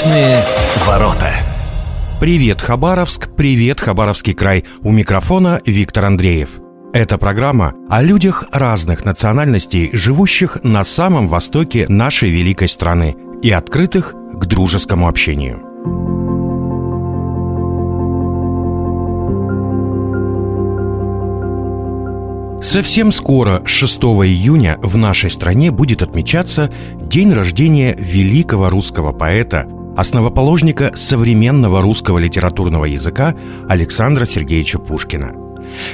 Личные ворота. Привет, Хабаровск, привет, Хабаровский край. У микрофона Виктор Андреев. Это программа о людях разных национальностей, живущих на самом востоке нашей великой страны и открытых к дружескому общению. Совсем скоро, 6 июня, в нашей стране будет отмечаться день рождения великого русского поэта, основоположника современного русского литературного языка Александра Сергеевича Пушкина.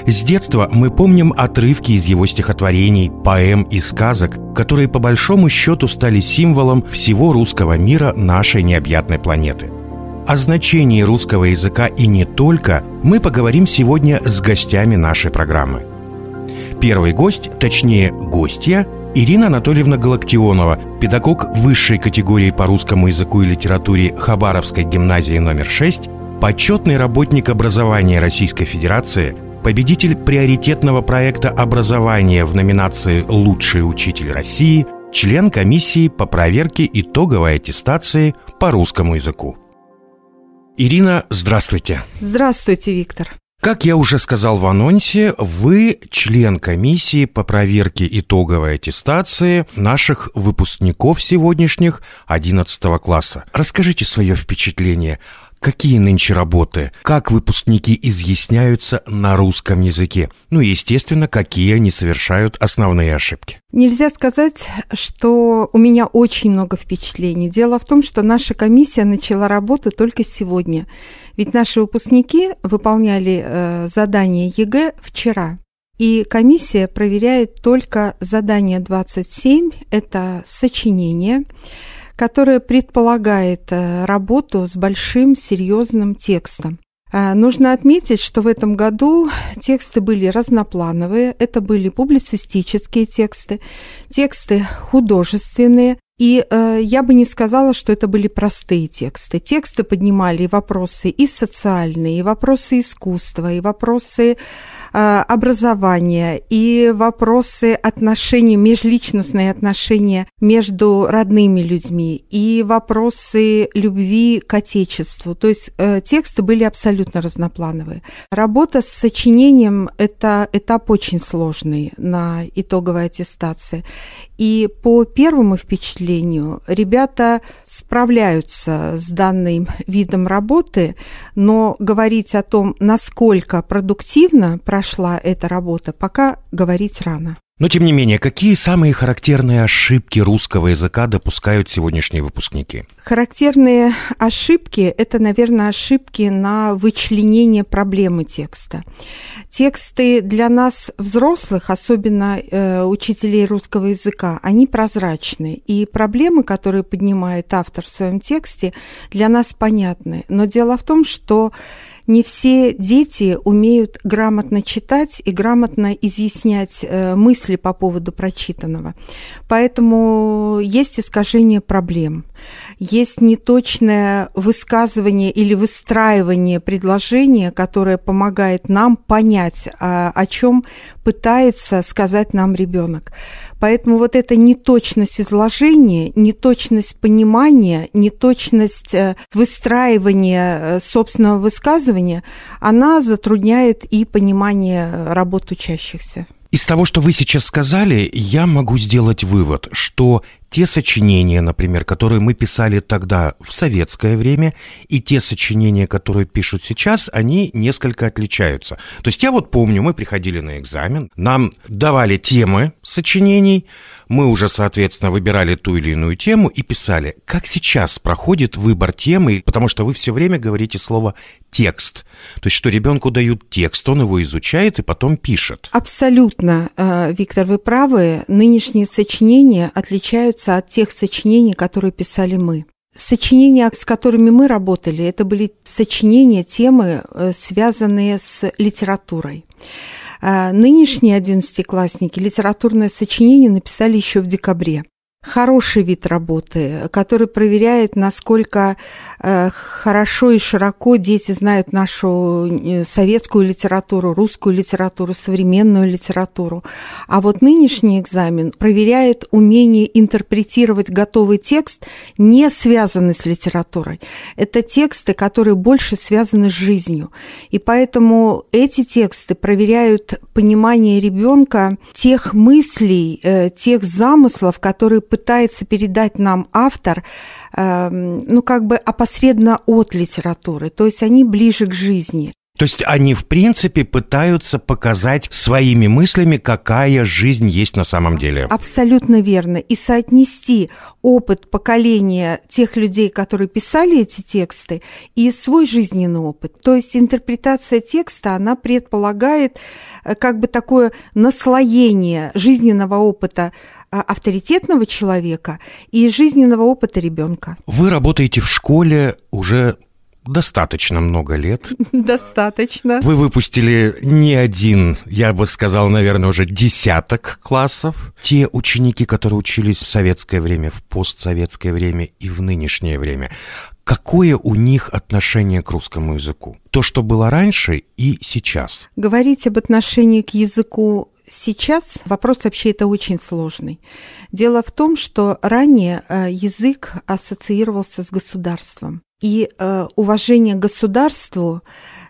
С детства мы помним отрывки из его стихотворений, поэм и сказок, которые по большому счету стали символом всего русского мира нашей необъятной планеты. О значении русского языка и не только мы поговорим сегодня с гостями нашей программы – Первый гость, точнее гостья, Ирина Анатольевна Галактионова, педагог высшей категории по русскому языку и литературе Хабаровской гимназии номер 6, почетный работник образования Российской Федерации, победитель приоритетного проекта образования в номинации «Лучший учитель России», член комиссии по проверке итоговой аттестации по русскому языку. Ирина, здравствуйте. Здравствуйте, Виктор. Как я уже сказал в анонсе, вы член комиссии по проверке итоговой аттестации наших выпускников сегодняшних 11 класса. Расскажите свое впечатление. Какие нынче работы? Как выпускники изъясняются на русском языке? Ну и, естественно, какие они совершают основные ошибки? Нельзя сказать, что у меня очень много впечатлений. Дело в том, что наша комиссия начала работу только сегодня. Ведь наши выпускники выполняли э, задание ЕГЭ вчера. И комиссия проверяет только задание 27, это сочинение которая предполагает э, работу с большим серьезным текстом. А, нужно отметить, что в этом году тексты были разноплановые. Это были публицистические тексты, тексты художественные, и э, я бы не сказала, что это были простые тексты. Тексты поднимали вопросы и социальные, и вопросы искусства, и вопросы э, образования, и вопросы отношений, межличностные отношения между родными людьми, и вопросы любви к Отечеству. То есть э, тексты были абсолютно разноплановые. Работа с сочинением – это этап очень сложный на итоговой аттестации. И по первому впечатлению ребята справляются с данным видом работы, но говорить о том, насколько продуктивно прошла эта работа, пока говорить рано. Но, тем не менее, какие самые характерные ошибки русского языка допускают сегодняшние выпускники? Характерные ошибки – это, наверное, ошибки на вычленение проблемы текста. Тексты для нас, взрослых, особенно э, учителей русского языка, они прозрачны. И проблемы, которые поднимает автор в своем тексте, для нас понятны. Но дело в том, что не все дети умеют грамотно читать и грамотно изъяснять э, мысли по поводу прочитанного. Поэтому есть искажение проблем, есть неточное высказывание или выстраивание предложения, которое помогает нам понять, а, о чем пытается сказать нам ребенок. Поэтому вот эта неточность изложения, неточность понимания, неточность э, выстраивания э, собственного высказывания, она затрудняет и понимание работ учащихся. Из того, что вы сейчас сказали, я могу сделать вывод, что те сочинения, например, которые мы писали тогда в советское время, и те сочинения, которые пишут сейчас, они несколько отличаются. То есть я вот помню, мы приходили на экзамен, нам давали темы сочинений, мы уже, соответственно, выбирали ту или иную тему и писали. Как сейчас проходит выбор темы, потому что вы все время говорите слово текст. То есть, что ребенку дают текст, он его изучает и потом пишет. Абсолютно, э, Виктор, вы правы. Нынешние сочинения отличаются от тех сочинений, которые писали мы. Сочинения, с которыми мы работали, это были сочинения, темы, э, связанные с литературой. Э, нынешние одиннадцатиклассники литературное сочинение написали еще в декабре. Хороший вид работы, который проверяет, насколько э, хорошо и широко дети знают нашу э, советскую литературу, русскую литературу, современную литературу. А вот нынешний экзамен проверяет умение интерпретировать готовый текст, не связанный с литературой. Это тексты, которые больше связаны с жизнью. И поэтому эти тексты проверяют понимание ребенка тех мыслей, э, тех замыслов, которые пытается передать нам автор, эм, ну, как бы опосредованно от литературы, то есть они ближе к жизни. То есть они, в принципе, пытаются показать своими мыслями, какая жизнь есть на самом деле. Абсолютно верно. И соотнести опыт поколения тех людей, которые писали эти тексты, и свой жизненный опыт. То есть интерпретация текста, она предполагает э, как бы такое наслоение жизненного опыта авторитетного человека и жизненного опыта ребенка. Вы работаете в школе уже достаточно много лет. Достаточно. Вы выпустили не один, я бы сказал, наверное, уже десяток классов. Те ученики, которые учились в советское время, в постсоветское время и в нынешнее время, какое у них отношение к русскому языку? То, что было раньше и сейчас. Говорить об отношении к языку Сейчас вопрос вообще это очень сложный. Дело в том, что ранее э, язык ассоциировался с государством. И э, уважение к государству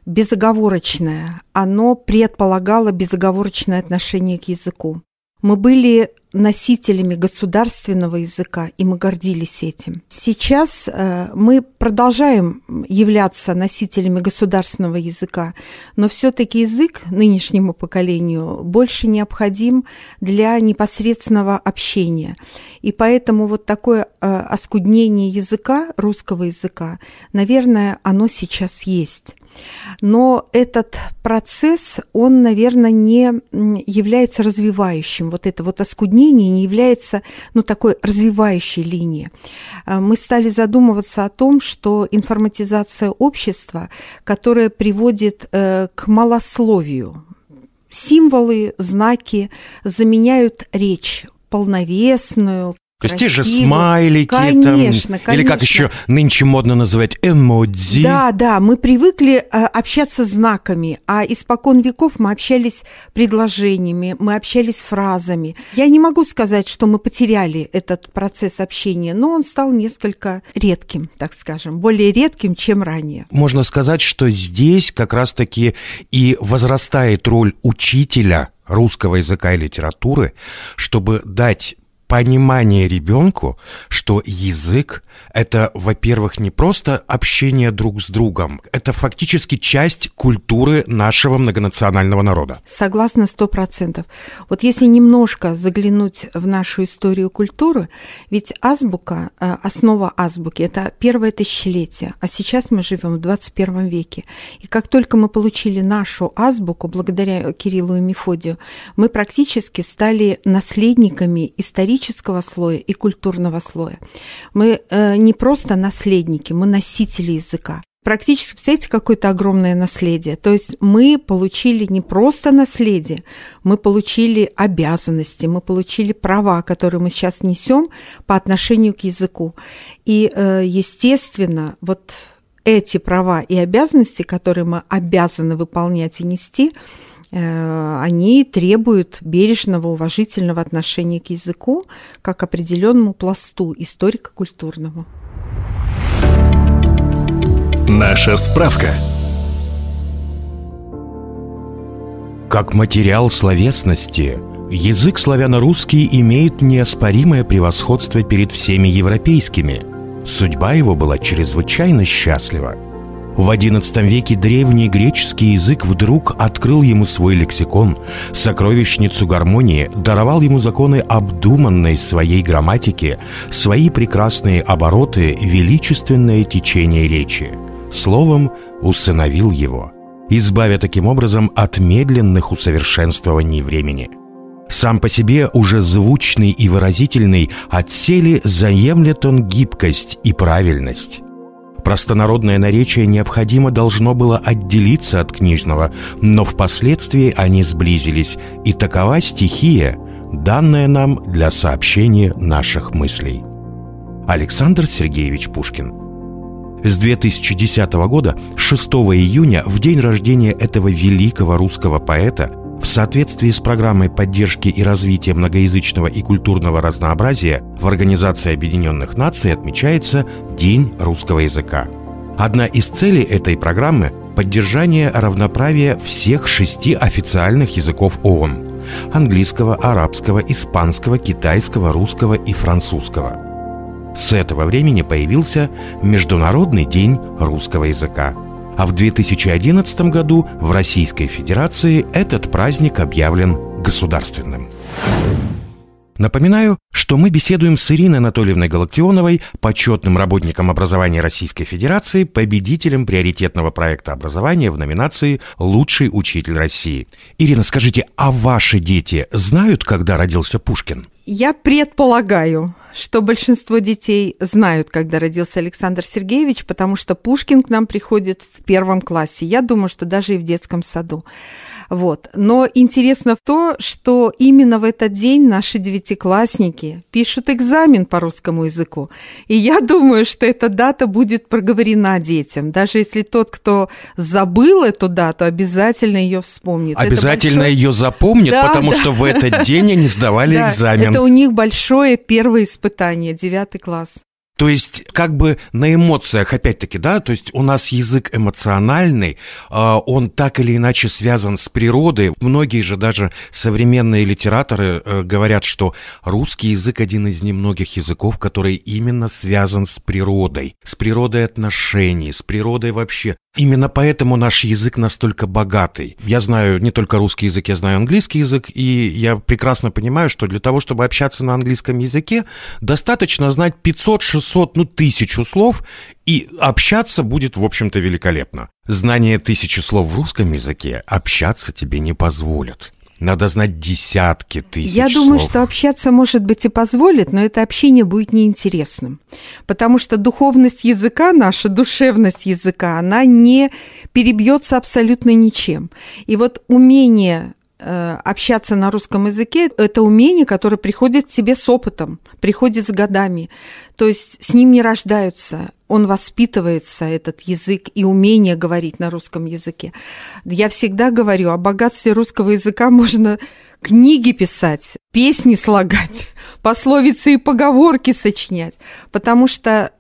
безоговорочное, оно предполагало безоговорочное отношение к языку. Мы были носителями государственного языка, и мы гордились этим. Сейчас э, мы продолжаем являться носителями государственного языка, но все-таки язык нынешнему поколению больше необходим для непосредственного общения. И поэтому вот такое э, оскуднение языка, русского языка, наверное, оно сейчас есть. Но этот процесс, он, наверное, не является развивающим. Вот это вот оскуднение не является ну, такой развивающей линией. А, мы стали задумываться о том, что информатизация общества, которая приводит э, к малословию, символы, знаки заменяют речь полновесную, то есть те же смайлики конечно, там, конечно. или как еще нынче модно называть эмодзи. Да, да, мы привыкли э, общаться знаками, а испокон веков мы общались предложениями, мы общались фразами. Я не могу сказать, что мы потеряли этот процесс общения, но он стал несколько редким, так скажем, более редким, чем ранее. Можно сказать, что здесь как раз-таки и возрастает роль учителя русского языка и литературы, чтобы дать понимание ребенку, что язык – это, во-первых, не просто общение друг с другом, это фактически часть культуры нашего многонационального народа. Согласна сто процентов. Вот если немножко заглянуть в нашу историю культуры, ведь азбука, э, основа азбуки – это первое тысячелетие, а сейчас мы живем в 21 веке. И как только мы получили нашу азбуку, благодаря Кириллу и Мефодию, мы практически стали наследниками исторических исторического слоя и культурного слоя. Мы э, не просто наследники, мы носители языка. Практически, представляете, какое-то огромное наследие. То есть мы получили не просто наследие, мы получили обязанности, мы получили права, которые мы сейчас несем по отношению к языку. И, э, естественно, вот эти права и обязанности, которые мы обязаны выполнять и нести, они требуют бережного, уважительного отношения к языку как определенному пласту историко-культурному. Наша справка. Как материал словесности, язык славяно-русский имеет неоспоримое превосходство перед всеми европейскими. Судьба его была чрезвычайно счастлива – в XI веке древний греческий язык вдруг открыл ему свой лексикон, сокровищницу гармонии, даровал ему законы обдуманной своей грамматики, свои прекрасные обороты, величественное течение речи. Словом, усыновил его, избавя таким образом от медленных усовершенствований времени – сам по себе уже звучный и выразительный, отсели заемлет он гибкость и правильность. Простонародное наречие необходимо должно было отделиться от книжного, но впоследствии они сблизились, и такова стихия данное нам для сообщения наших мыслей. Александр Сергеевич Пушкин с 2010 года, 6 июня, в день рождения этого великого русского поэта, в соответствии с программой поддержки и развития многоязычного и культурного разнообразия в Организации Объединенных Наций отмечается День русского языка. Одна из целей этой программы – поддержание равноправия всех шести официальных языков ООН – английского, арабского, испанского, китайского, русского и французского. С этого времени появился Международный день русского языка – а в 2011 году в Российской Федерации этот праздник объявлен государственным. Напоминаю, что мы беседуем с Ириной Анатольевной Галактионовой, почетным работником образования Российской Федерации, победителем приоритетного проекта образования в номинации «Лучший учитель России». Ирина, скажите, а ваши дети знают, когда родился Пушкин? Я предполагаю, что большинство детей знают, когда родился Александр Сергеевич, потому что Пушкин к нам приходит в первом классе. Я думаю, что даже и в детском саду. Вот. Но интересно в то, что именно в этот день наши девятиклассники пишут экзамен по русскому языку. И я думаю, что эта дата будет проговорена детям. Даже если тот, кто забыл эту дату, обязательно ее вспомнит. Обязательно большой... ее запомнит, да, потому да. что в этот день они сдавали да, экзамен. Это у них большое первое испытание, девятый класс. То есть как бы на эмоциях, опять-таки, да, то есть у нас язык эмоциональный, а, он так или иначе связан с природой. Многие же даже современные литераторы э, говорят, что русский язык один из немногих языков, который именно связан с природой, с природой отношений, с природой вообще. Именно поэтому наш язык настолько богатый. Я знаю не только русский язык, я знаю английский язык, и я прекрасно понимаю, что для того, чтобы общаться на английском языке, достаточно знать 500-600, ну, тысячу слов, и общаться будет, в общем-то, великолепно. Знание тысячи слов в русском языке общаться тебе не позволит. Надо знать десятки тысяч Я думаю, что общаться, может быть, и позволит, но это общение будет неинтересным. Потому что духовность языка, наша душевность языка, она не перебьется абсолютно ничем. И вот умение Э, общаться на русском языке – это умение, которое приходит к тебе с опытом, приходит с годами. То есть с ним не рождаются, он воспитывается, этот язык и умение говорить на русском языке. Я всегда говорю, о богатстве русского языка можно книги писать, песни слагать, пословицы и поговорки сочинять, потому что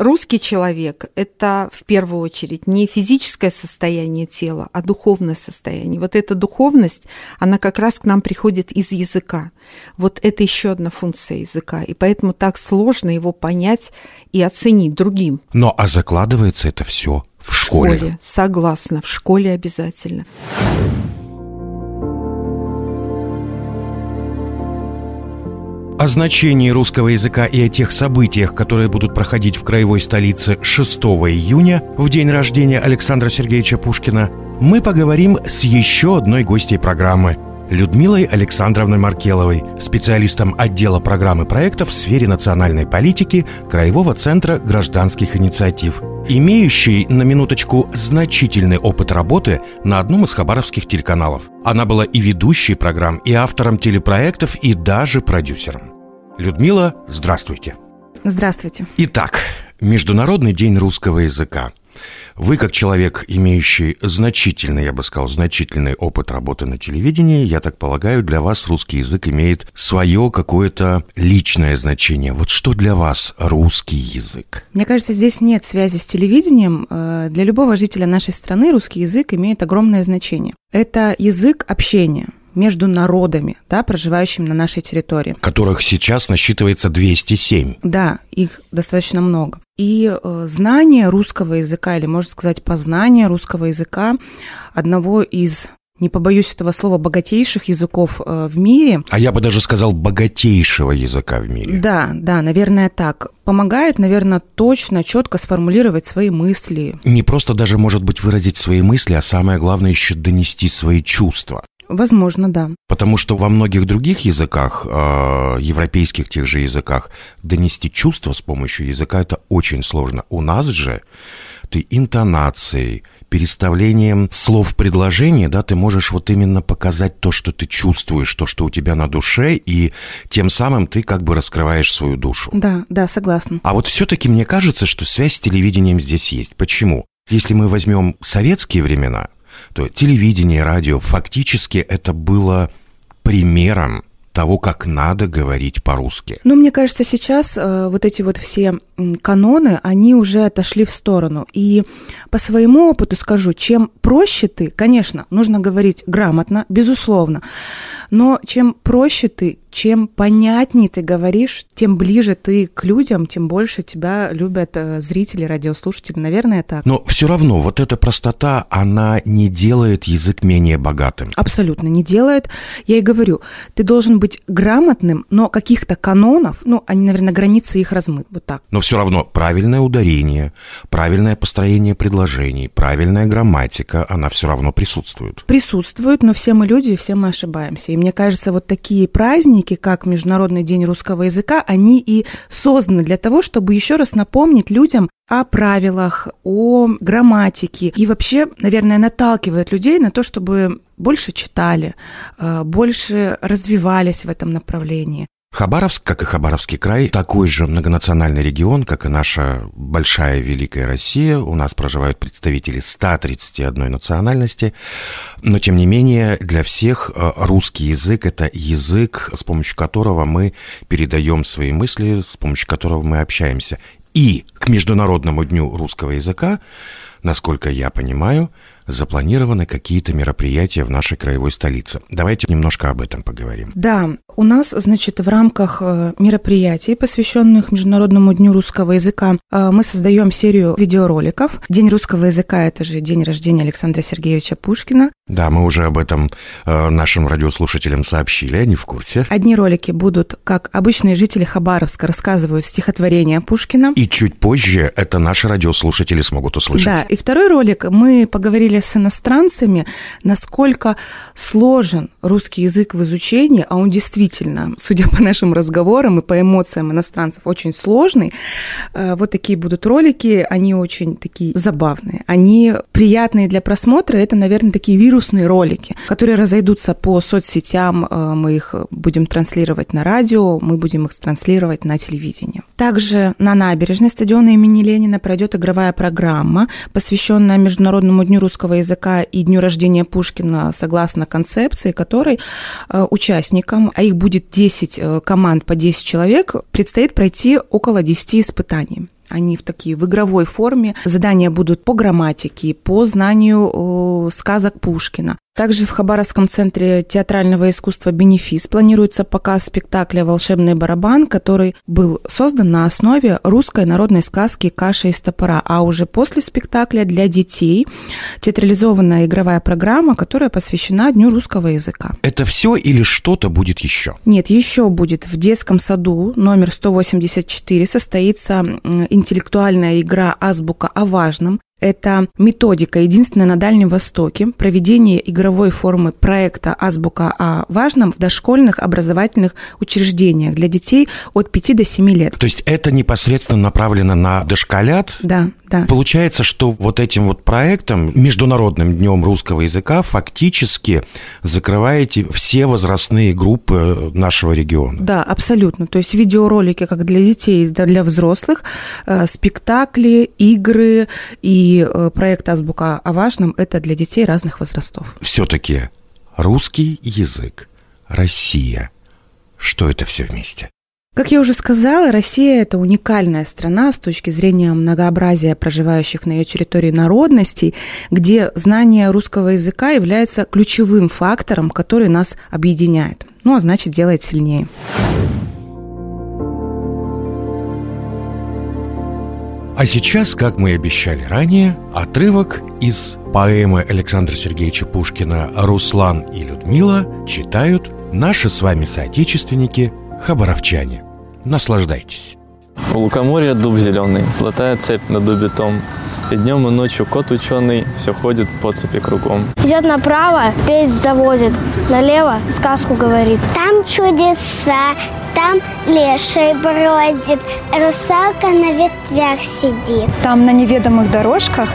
русский человек – это в первую очередь не физическое состояние тела, а духовное состояние. Вот эта духовность, она как раз к нам приходит из языка. Вот это еще одна функция языка. И поэтому так сложно его понять и оценить другим. Но а закладывается это все в школе. В школе, согласна, в школе обязательно. О значении русского языка и о тех событиях, которые будут проходить в краевой столице 6 июня, в день рождения Александра Сергеевича Пушкина, мы поговорим с еще одной гостьей программы – Людмилой Александровной Маркеловой, специалистом отдела программы проектов в сфере национальной политики Краевого центра гражданских инициатив, имеющей, на минуточку, значительный опыт работы на одном из хабаровских телеканалов. Она была и ведущей программ, и автором телепроектов, и даже продюсером. Людмила, здравствуйте. Здравствуйте. Итак, Международный день русского языка. Вы, как человек, имеющий значительный, я бы сказал, значительный опыт работы на телевидении, я так полагаю, для вас русский язык имеет свое какое-то личное значение. Вот что для вас русский язык? Мне кажется, здесь нет связи с телевидением. Э, для любого жителя нашей страны русский язык имеет огромное значение. Это язык общения между народами, да, проживающими на нашей территории. Которых сейчас насчитывается 207. Да, их достаточно много. И э, знание русского языка, или, можно сказать, познание русского языка одного из не побоюсь этого слова, богатейших языков э, в мире. А я бы даже сказал богатейшего языка в мире. Да, да, наверное, так. Помогает, наверное, точно, четко сформулировать свои мысли. Не просто даже, может быть, выразить свои мысли, а самое главное еще донести свои чувства. Возможно, да. Потому что во многих других языках, э, европейских тех же языках, донести чувства с помощью языка это очень сложно. У нас же ты интонацией, переставлением слов в предложение, да, ты можешь вот именно показать то, что ты чувствуешь, то, что у тебя на душе, и тем самым ты как бы раскрываешь свою душу. Да, да, согласна. А вот все-таки мне кажется, что связь с телевидением здесь есть. Почему? Если мы возьмем советские времена, то телевидение, радио, фактически это было примером того, как надо говорить по-русски. Ну, мне кажется, сейчас э, вот эти вот все каноны, они уже отошли в сторону. И по своему опыту скажу, чем проще ты, конечно, нужно говорить грамотно, безусловно, но чем проще ты, чем понятнее ты говоришь, тем ближе ты к людям, тем больше тебя любят э, зрители, радиослушатели. Наверное, так. Но все равно вот эта простота, она не делает язык менее богатым. Абсолютно не делает. Я и говорю, ты должен быть грамотным, но каких-то канонов, ну, они, наверное, границы их размыт, вот так. Но все равно правильное ударение, правильное построение предложений, правильная грамматика, она все равно присутствует. Присутствует, но все мы люди, все мы ошибаемся. И мне кажется, вот такие праздники, как Международный день русского языка, они и созданы для того, чтобы еще раз напомнить людям о правилах, о грамматике и вообще, наверное, наталкивает людей на то, чтобы больше читали, э, больше развивались в этом направлении. Хабаровск, как и Хабаровский край, такой же многонациональный регион, как и наша большая великая Россия. У нас проживают представители 131 национальности, но тем не менее для всех э, русский язык – это язык, с помощью которого мы передаем свои мысли, с помощью которого мы общаемся. И к Международному дню русского языка, насколько я понимаю, запланированы какие-то мероприятия в нашей краевой столице. Давайте немножко об этом поговорим. Да, у нас, значит, в рамках э, мероприятий, посвященных Международному дню русского языка, э, мы создаем серию видеороликов. День русского языка – это же день рождения Александра Сергеевича Пушкина. Да, мы уже об этом э, нашим радиослушателям сообщили, они в курсе. Одни ролики будут, как обычные жители Хабаровска рассказывают стихотворение Пушкина. И чуть позже это наши радиослушатели смогут услышать. Да, и второй ролик мы поговорили с иностранцами, насколько сложен русский язык в изучении, а он действительно, судя по нашим разговорам и по эмоциям иностранцев, очень сложный. Э, вот такие будут ролики, они очень такие забавные, они приятные для просмотра, это, наверное, такие вирусные ролики, которые разойдутся по соцсетям, э, мы их будем транслировать на радио, мы будем их транслировать на телевидении. Также на набережной стадиона имени Ленина пройдет игровая программа, посвященная Международному дню русского русского языка и дню рождения Пушкина согласно концепции, которой э, участникам, а их будет 10 э, команд по 10 человек, предстоит пройти около 10 испытаний. Они в такие в игровой форме. Задания будут по грамматике, по знанию сказок Пушкина. Также в Хабаровском центре театрального искусства «Бенефис» планируется показ спектакля «Волшебный барабан», который был создан на основе русской народной сказки «Каша из топора», а уже после спектакля для детей театрализованная игровая программа, которая посвящена Дню русского языка. Это все или что-то будет еще? Нет, еще будет в детском саду номер 184 состоится интеллектуальная игра «Азбука о важном», это методика, единственная на Дальнем Востоке, проведение игровой формы проекта «Азбука о важном» в дошкольных образовательных учреждениях для детей от 5 до 7 лет. То есть это непосредственно направлено на дошколят? Да, да. Получается, что вот этим вот проектом, Международным днем русского языка, фактически закрываете все возрастные группы нашего региона. Да, абсолютно. То есть видеоролики как для детей, так и для взрослых, э, спектакли, игры и и э, проект «Азбука о важном» – это для детей разных возрастов. Все-таки русский язык, Россия. Что это все вместе? Как я уже сказала, Россия – это уникальная страна с точки зрения многообразия проживающих на ее территории народностей, где знание русского языка является ключевым фактором, который нас объединяет, ну а значит делает сильнее. А сейчас, как мы и обещали ранее, отрывок из поэмы Александра Сергеевича Пушкина «Руслан и Людмила» читают наши с вами соотечественники хабаровчане. Наслаждайтесь. У лукоморья дуб зеленый, золотая цепь на дубе том. И днем, и ночью кот ученый все ходит по цепи кругом. Идет направо, песнь заводит, налево сказку говорит. Там чудеса, там леший бродит, русалка на ветвях сидит. Там на неведомых дорожках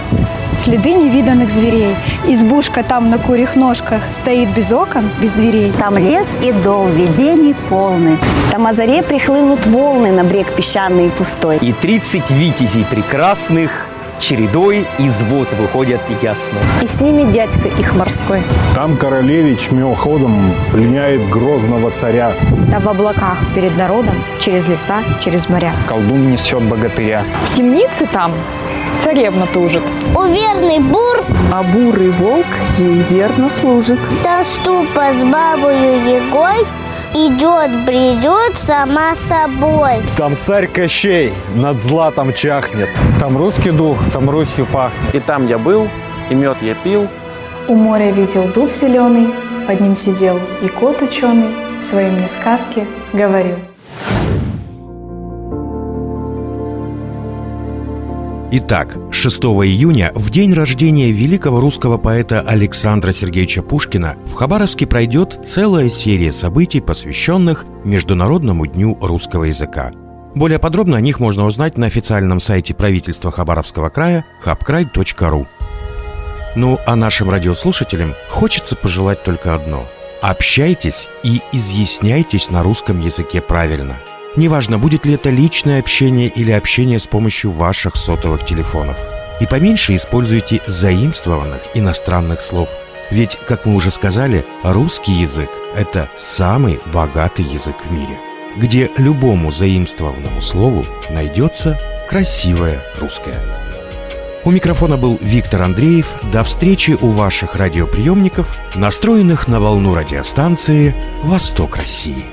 следы невиданных зверей. Избушка там на курьих ножках стоит без окон, без дверей. Там лес и дол, видений полный. Там о заре прихлынут волны на брег песчаный и пустой. И тридцать витязей прекрасных чередой из вод выходят ясно. И с ними дядька их морской. Там королевич мимоходом пленяет грозного царя. Там в облаках перед народом, через леса, через моря. Колдун несет богатыря. В темнице там царевна тужит. У верный бур, а бурый волк ей верно служит. Там ступа с бабою Егой идет, бредет сама собой. Там царь Кощей над златом чахнет. Там русский дух, там Русью пахнет. И там я был, и мед я пил. У моря видел дуб зеленый, под ним сидел и кот ученый, свои мне сказки говорил. Итак, 6 июня, в день рождения великого русского поэта Александра Сергеевича Пушкина, в Хабаровске пройдет целая серия событий, посвященных Международному дню русского языка. Более подробно о них можно узнать на официальном сайте правительства Хабаровского края habkrай.ru. Ну, а нашим радиослушателям хочется пожелать только одно – общайтесь и изъясняйтесь на русском языке правильно – Неважно, будет ли это личное общение или общение с помощью ваших сотовых телефонов. И поменьше используйте заимствованных иностранных слов. Ведь, как мы уже сказали, русский язык – это самый богатый язык в мире, где любому заимствованному слову найдется красивое русское. У микрофона был Виктор Андреев. До встречи у ваших радиоприемников, настроенных на волну радиостанции «Восток России».